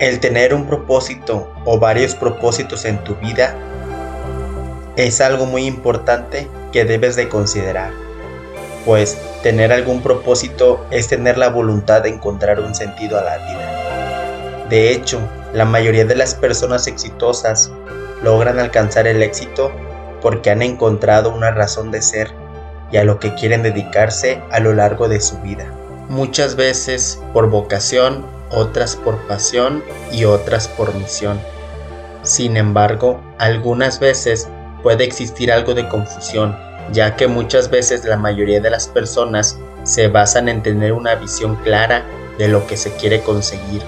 El tener un propósito o varios propósitos en tu vida es algo muy importante que debes de considerar, pues tener algún propósito es tener la voluntad de encontrar un sentido a la vida. De hecho, la mayoría de las personas exitosas logran alcanzar el éxito porque han encontrado una razón de ser y a lo que quieren dedicarse a lo largo de su vida. Muchas veces por vocación, otras por pasión y otras por misión. Sin embargo, algunas veces puede existir algo de confusión, ya que muchas veces la mayoría de las personas se basan en tener una visión clara de lo que se quiere conseguir.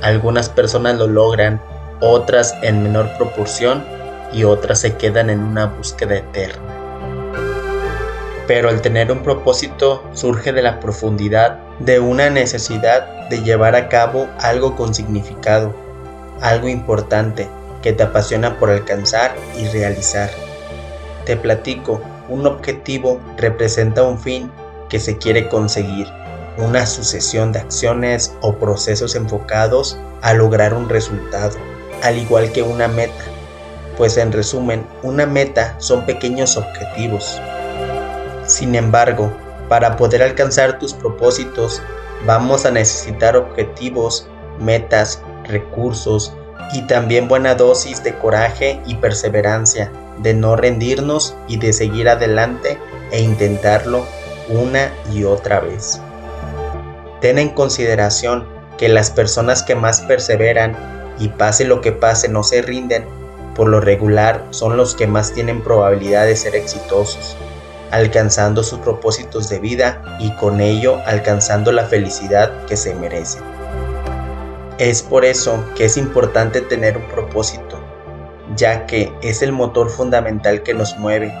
Algunas personas lo logran, otras en menor proporción y otras se quedan en una búsqueda eterna. Pero el tener un propósito surge de la profundidad de una necesidad de llevar a cabo algo con significado, algo importante que te apasiona por alcanzar y realizar. Te platico, un objetivo representa un fin que se quiere conseguir, una sucesión de acciones o procesos enfocados a lograr un resultado, al igual que una meta, pues en resumen, una meta son pequeños objetivos. Sin embargo, para poder alcanzar tus propósitos, vamos a necesitar objetivos, metas, recursos y también buena dosis de coraje y perseverancia, de no rendirnos y de seguir adelante e intentarlo una y otra vez. Ten en consideración que las personas que más perseveran y pase lo que pase no se rinden, por lo regular son los que más tienen probabilidad de ser exitosos, alcanzando sus propósitos de vida y con ello alcanzando la felicidad que se merecen. Es por eso que es importante tener un propósito, ya que es el motor fundamental que nos mueve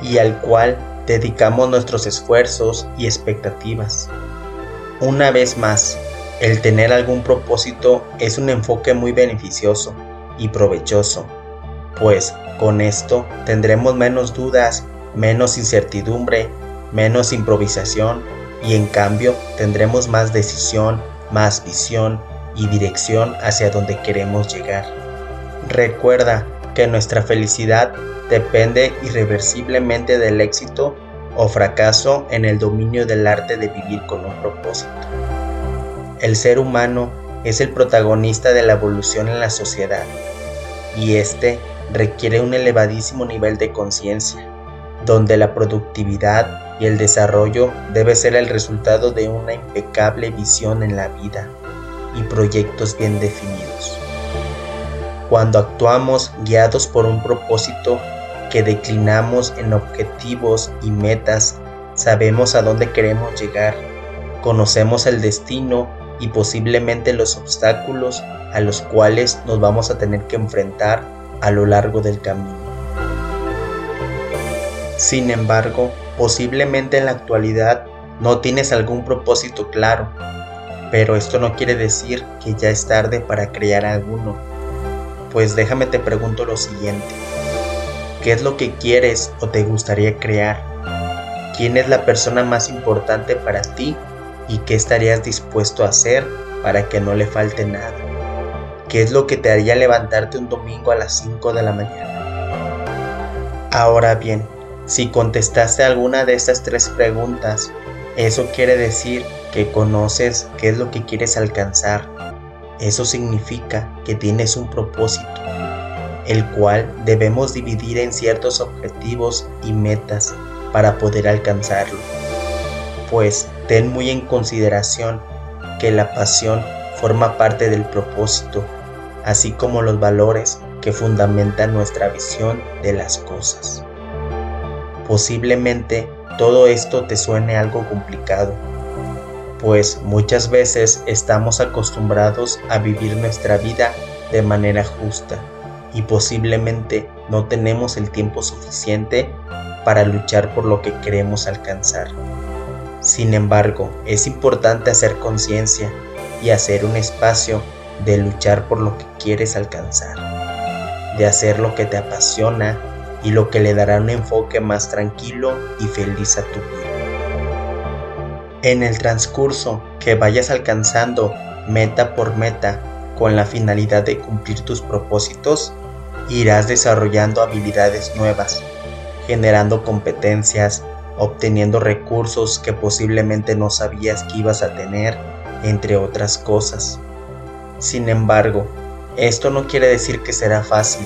y al cual dedicamos nuestros esfuerzos y expectativas. Una vez más, el tener algún propósito es un enfoque muy beneficioso y provechoso, pues con esto tendremos menos dudas, menos incertidumbre, menos improvisación y en cambio tendremos más decisión, más visión y dirección hacia donde queremos llegar. Recuerda que nuestra felicidad depende irreversiblemente del éxito o fracaso en el dominio del arte de vivir con un propósito. El ser humano es el protagonista de la evolución en la sociedad y este requiere un elevadísimo nivel de conciencia, donde la productividad y el desarrollo debe ser el resultado de una impecable visión en la vida y proyectos bien definidos. Cuando actuamos guiados por un propósito que declinamos en objetivos y metas, sabemos a dónde queremos llegar, conocemos el destino y posiblemente los obstáculos a los cuales nos vamos a tener que enfrentar a lo largo del camino. Sin embargo, posiblemente en la actualidad no tienes algún propósito claro pero esto no quiere decir que ya es tarde para crear alguno. Pues déjame te pregunto lo siguiente. ¿Qué es lo que quieres o te gustaría crear? ¿Quién es la persona más importante para ti y qué estarías dispuesto a hacer para que no le falte nada? ¿Qué es lo que te haría levantarte un domingo a las 5 de la mañana? Ahora bien, si contestaste alguna de estas tres preguntas, eso quiere decir que conoces qué es lo que quieres alcanzar. Eso significa que tienes un propósito, el cual debemos dividir en ciertos objetivos y metas para poder alcanzarlo. Pues ten muy en consideración que la pasión forma parte del propósito, así como los valores que fundamentan nuestra visión de las cosas. Posiblemente todo esto te suene algo complicado, pues muchas veces estamos acostumbrados a vivir nuestra vida de manera justa y posiblemente no tenemos el tiempo suficiente para luchar por lo que queremos alcanzar. Sin embargo, es importante hacer conciencia y hacer un espacio de luchar por lo que quieres alcanzar, de hacer lo que te apasiona y lo que le dará un enfoque más tranquilo y feliz a tu vida. En el transcurso que vayas alcanzando meta por meta, con la finalidad de cumplir tus propósitos, irás desarrollando habilidades nuevas, generando competencias, obteniendo recursos que posiblemente no sabías que ibas a tener, entre otras cosas. Sin embargo, esto no quiere decir que será fácil,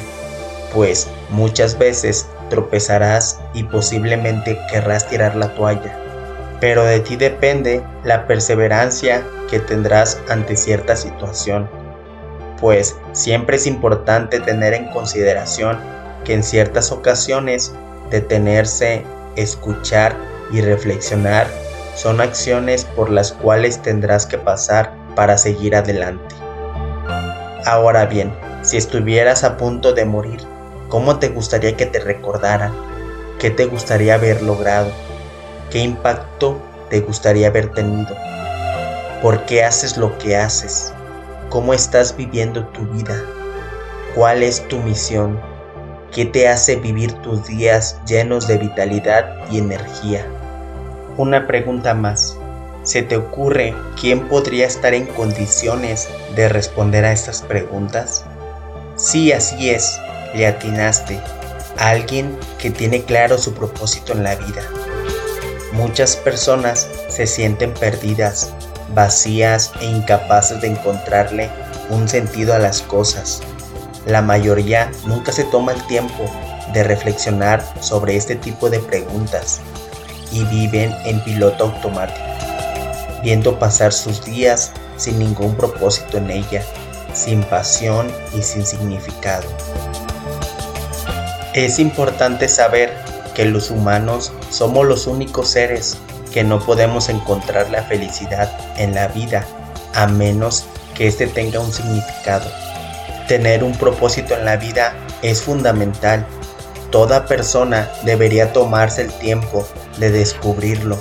pues muchas veces tropezarás y posiblemente querrás tirar la toalla, pero de ti depende la perseverancia que tendrás ante cierta situación, pues siempre es importante tener en consideración que en ciertas ocasiones detenerse, escuchar y reflexionar son acciones por las cuales tendrás que pasar para seguir adelante. Ahora bien, si estuvieras a punto de morir, ¿cómo te gustaría que te recordaran? ¿Qué te gustaría haber logrado? ¿Qué impacto te gustaría haber tenido? ¿Por qué haces lo que haces? ¿Cómo estás viviendo tu vida? ¿Cuál es tu misión? ¿Qué te hace vivir tus días llenos de vitalidad y energía? Una pregunta más. ¿Se te ocurre quién podría estar en condiciones de responder a estas preguntas? Sí, así es, le atinaste. Alguien que tiene claro su propósito en la vida. Muchas personas se sienten perdidas, vacías e incapaces de encontrarle un sentido a las cosas. La mayoría nunca se toma el tiempo de reflexionar sobre este tipo de preguntas y viven en piloto automático viendo pasar sus días sin ningún propósito en ella, sin pasión y sin significado. Es importante saber que los humanos somos los únicos seres que no podemos encontrar la felicidad en la vida a menos que éste tenga un significado. Tener un propósito en la vida es fundamental. Toda persona debería tomarse el tiempo de descubrirlo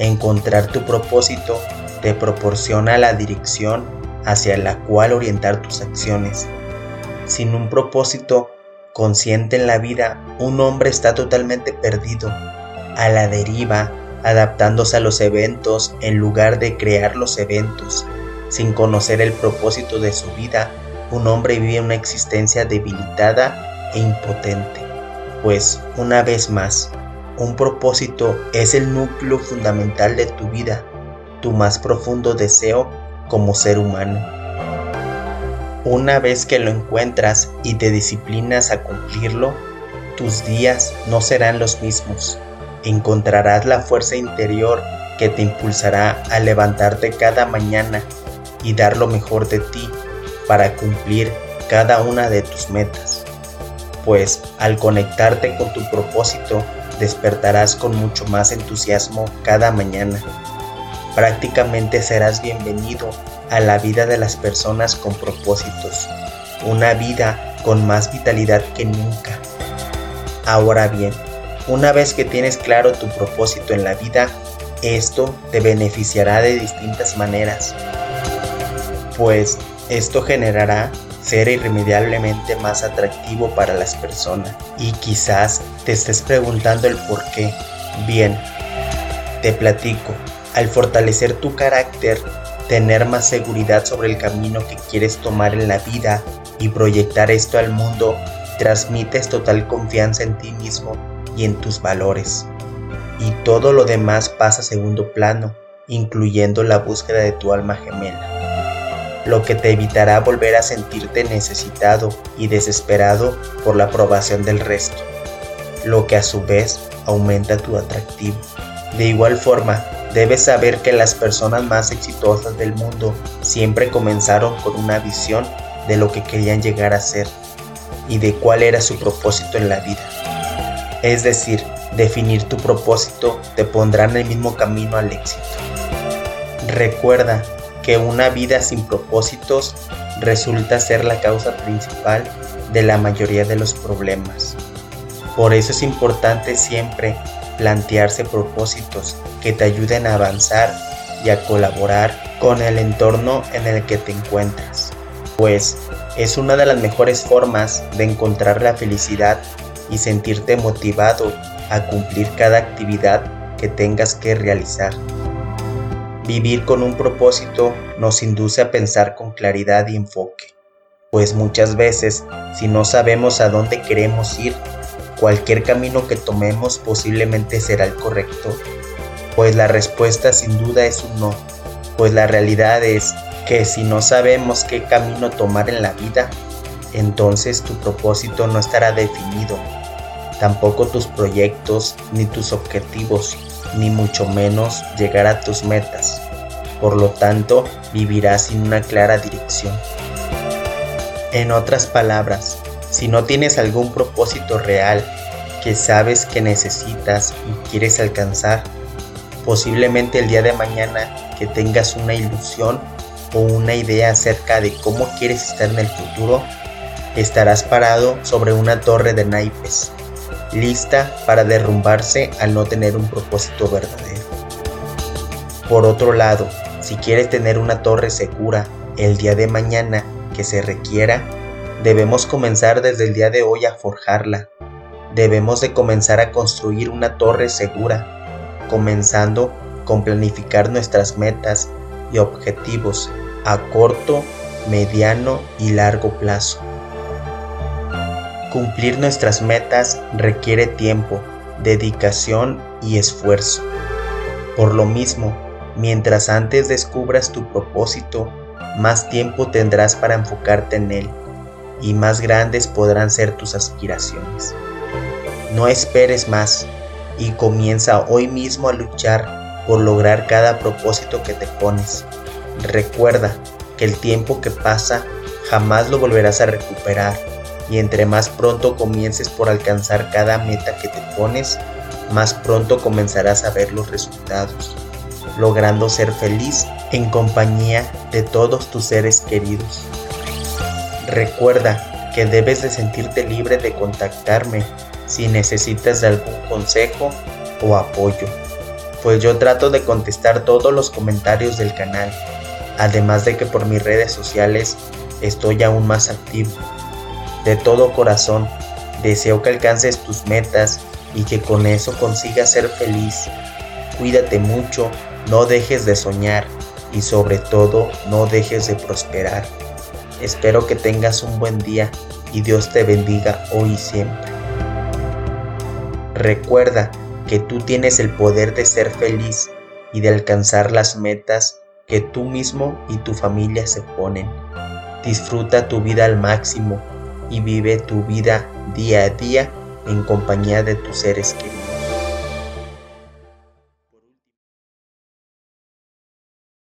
Encontrar tu propósito te proporciona la dirección hacia la cual orientar tus acciones. Sin un propósito consciente en la vida, un hombre está totalmente perdido, a la deriva, adaptándose a los eventos en lugar de crear los eventos. Sin conocer el propósito de su vida, un hombre vive una existencia debilitada e impotente. Pues, una vez más, un propósito es el núcleo fundamental de tu vida, tu más profundo deseo como ser humano. Una vez que lo encuentras y te disciplinas a cumplirlo, tus días no serán los mismos. Encontrarás la fuerza interior que te impulsará a levantarte cada mañana y dar lo mejor de ti para cumplir cada una de tus metas. Pues al conectarte con tu propósito, despertarás con mucho más entusiasmo cada mañana. Prácticamente serás bienvenido a la vida de las personas con propósitos, una vida con más vitalidad que nunca. Ahora bien, una vez que tienes claro tu propósito en la vida, esto te beneficiará de distintas maneras, pues esto generará ser irremediablemente más atractivo para las personas. Y quizás te estés preguntando el por qué. Bien, te platico. Al fortalecer tu carácter, tener más seguridad sobre el camino que quieres tomar en la vida y proyectar esto al mundo, transmites total confianza en ti mismo y en tus valores. Y todo lo demás pasa a segundo plano, incluyendo la búsqueda de tu alma gemela lo que te evitará volver a sentirte necesitado y desesperado por la aprobación del resto, lo que a su vez aumenta tu atractivo. De igual forma, debes saber que las personas más exitosas del mundo siempre comenzaron con una visión de lo que querían llegar a ser y de cuál era su propósito en la vida. Es decir, definir tu propósito te pondrá en el mismo camino al éxito. Recuerda que una vida sin propósitos resulta ser la causa principal de la mayoría de los problemas. Por eso es importante siempre plantearse propósitos que te ayuden a avanzar y a colaborar con el entorno en el que te encuentras, pues es una de las mejores formas de encontrar la felicidad y sentirte motivado a cumplir cada actividad que tengas que realizar. Vivir con un propósito nos induce a pensar con claridad y enfoque, pues muchas veces si no sabemos a dónde queremos ir, cualquier camino que tomemos posiblemente será el correcto, pues la respuesta sin duda es un no, pues la realidad es que si no sabemos qué camino tomar en la vida, entonces tu propósito no estará definido, tampoco tus proyectos ni tus objetivos, ni mucho menos llegar a tus metas. Por lo tanto, vivirás sin una clara dirección. En otras palabras, si no tienes algún propósito real que sabes que necesitas y quieres alcanzar, posiblemente el día de mañana que tengas una ilusión o una idea acerca de cómo quieres estar en el futuro, estarás parado sobre una torre de naipes, lista para derrumbarse al no tener un propósito verdadero. Por otro lado, si quieres tener una torre segura el día de mañana que se requiera, debemos comenzar desde el día de hoy a forjarla. Debemos de comenzar a construir una torre segura, comenzando con planificar nuestras metas y objetivos a corto, mediano y largo plazo. Cumplir nuestras metas requiere tiempo, dedicación y esfuerzo. Por lo mismo, mientras antes descubras tu propósito, más tiempo tendrás para enfocarte en él y más grandes podrán ser tus aspiraciones. No esperes más y comienza hoy mismo a luchar por lograr cada propósito que te pones. Recuerda que el tiempo que pasa jamás lo volverás a recuperar y entre más pronto comiences por alcanzar cada meta que te pones, más pronto comenzarás a ver los resultados, logrando ser feliz en compañía de todos tus seres queridos. Recuerda que debes de sentirte libre de contactarme si necesitas de algún consejo o apoyo, pues yo trato de contestar todos los comentarios del canal, además de que por mis redes sociales estoy aún más activo. De todo corazón, deseo que alcances tus metas y que con eso consigas ser feliz. Cuídate mucho, no dejes de soñar y sobre todo no dejes de prosperar. Espero que tengas un buen día y Dios te bendiga hoy y siempre. Recuerda que tú tienes el poder de ser feliz y de alcanzar las metas que tú mismo y tu familia se ponen. Disfruta tu vida al máximo y vive tu vida día a día en compañía de tus seres queridos.